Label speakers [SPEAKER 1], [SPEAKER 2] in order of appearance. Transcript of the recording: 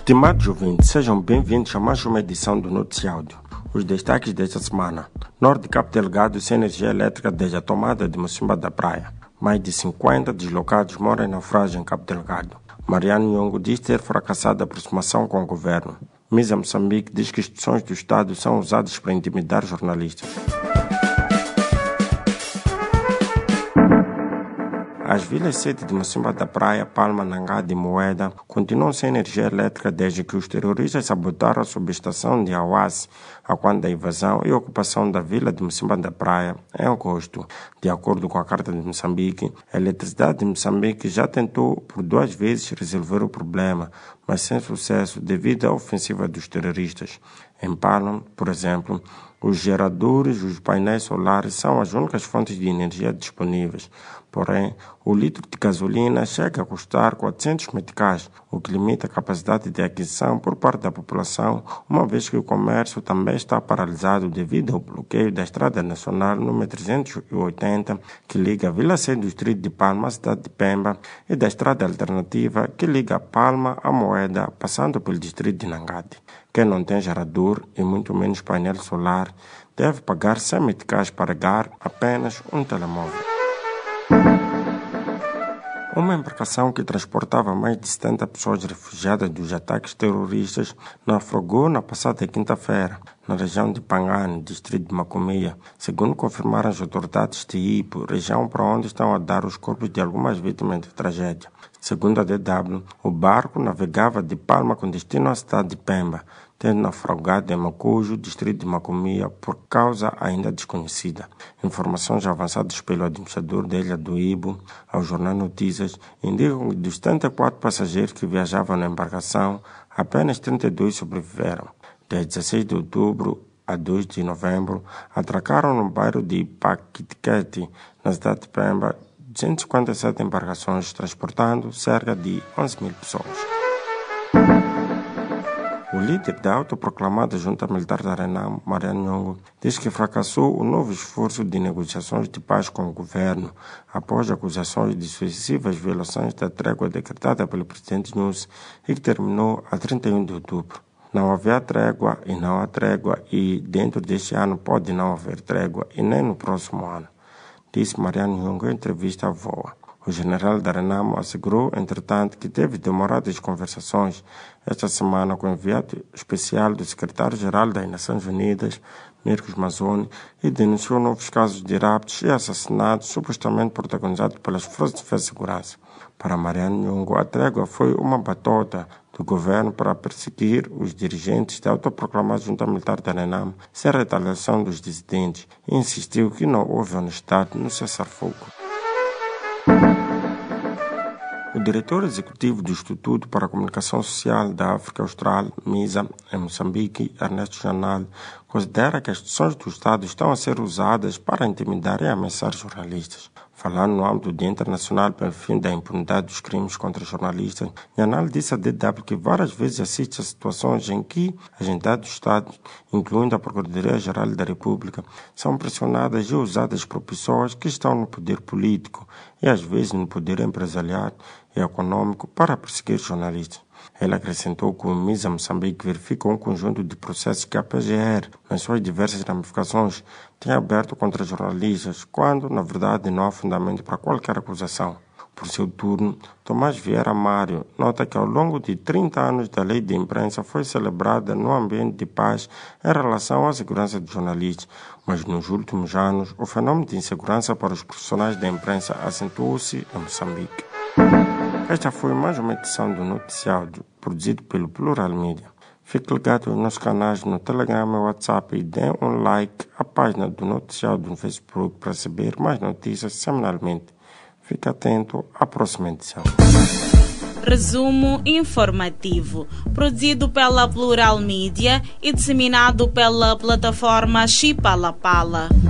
[SPEAKER 1] Estimados ouvintes, sejam bem-vindos a mais uma edição do Noticiáudio. Os destaques desta semana. Norte Cabo Delgado sem energia elétrica desde a tomada de Mocimba da Praia. Mais de 50 deslocados moram em naufrágio em Cabo Delgado. Mariano Nhongo diz ter fracassado a aproximação com o governo. Misa Moçambique diz que instituições do Estado são usadas para intimidar jornalistas. As vilas sede de Mocimba da Praia, Palma, Nangá e Moeda continuam sem energia elétrica desde que os terroristas sabotaram a subestação de Awaz, a quando da invasão e ocupação da vila de Mocimba da Praia em agosto. De acordo com a Carta de Moçambique, a eletricidade de Moçambique já tentou por duas vezes resolver o problema, mas sem sucesso devido à ofensiva dos terroristas. Em Palma, por exemplo, os geradores os painéis solares são as únicas fontes de energia disponíveis. Porém, o litro de gasolina chega a custar 400 meticais, o que limita a capacidade de aquisição por parte da população, uma vez que o comércio também está paralisado devido ao bloqueio da Estrada Nacional número 380, que liga a Vila Sé do Distrito de Palma à cidade de Pemba, e da Estrada Alternativa, que liga Palma à Moeda, passando pelo Distrito de Nangade. Quem não tem gerador e muito menos painel solar deve pagar 100 meticais para ligar apenas um telemóvel. Uma embarcação que transportava mais de 70 pessoas refugiadas dos ataques terroristas naufragou na passada quinta-feira, na região de Pangani, distrito de Macomia, segundo confirmaram as autoridades de Ipo, região para onde estão a dar os corpos de algumas vítimas da tragédia. Segundo a DW, o barco navegava de Palma com destino à cidade de Pemba, tendo naufragado em Macujo, distrito de Macomia, por causa ainda desconhecida. Informações avançadas pelo administrador da ilha do Ibo ao jornal Notícias indicam que dos 74 passageiros que viajavam na embarcação, apenas 32 sobreviveram. Desde 16 de outubro a 2 de novembro, atracaram no bairro de Paquitiquete, na cidade de Pemba, 157 embarcações transportando cerca de 11 mil pessoas. O líder da autoproclamada junta militar da Renam, Mariano Nhongo, diz que fracassou o novo esforço de negociações de paz com o governo após acusações de sucessivas violações da trégua decretada pelo presidente Nunes e que terminou a 31 de outubro. Não havia trégua e não há trégua e dentro deste ano pode não haver trégua e nem no próximo ano disse Mariano Nhongo em entrevista à VOA. O general da Renamo assegurou, entretanto, que teve demoradas conversações esta semana com o enviado especial do secretário-geral das Nações Unidas, Mircos Mazzoni, e denunciou novos casos de raptos e assassinatos supostamente protagonizados pelas forças de segurança. Para Mariano Nhongo, a trégua foi uma batota do governo para perseguir os dirigentes da autoproclamada junta militar da Renam sem retaliação dos dissidentes e insistiu que não houve honestidade no cessar-fogo. O diretor executivo do Instituto para a Comunicação Social da África Austral, MISA, em Moçambique, Ernesto Janal, considera que as instituições do Estado estão a ser usadas para intimidar e ameaçar jornalistas. Falando no âmbito do Dia Internacional pelo fim da impunidade dos crimes contra jornalistas, Janal disse à DW que várias vezes assiste a situações em que as entidades do Estado, incluindo a Procuradoria-Geral da República, são pressionadas e usadas por pessoas que estão no poder político e às vezes no poder empresarial e econômico para perseguir jornalistas. Ele acrescentou que o MISA Moçambique verifica um conjunto de processos que a PGR, nas suas diversas ramificações, tem aberto contra jornalistas, quando, na verdade, não há fundamento para qualquer acusação. Por seu turno, Tomás Vieira Mário nota que ao longo de 30 anos da lei de imprensa foi celebrada no ambiente de paz em relação à segurança dos jornalistas, mas nos últimos anos o fenômeno de insegurança para os profissionais da imprensa acentuou-se em Moçambique. Esta foi mais uma edição do Noticiário, produzido pelo Plural Media. Fique ligado nos canais no Telegram e WhatsApp e dê um like à página do Noticiário no Facebook para receber mais notícias semanalmente. Fique atento à próxima edição.
[SPEAKER 2] Resumo informativo, produzido pela Plural Media e disseminado pela plataforma Chipalapala. Pala.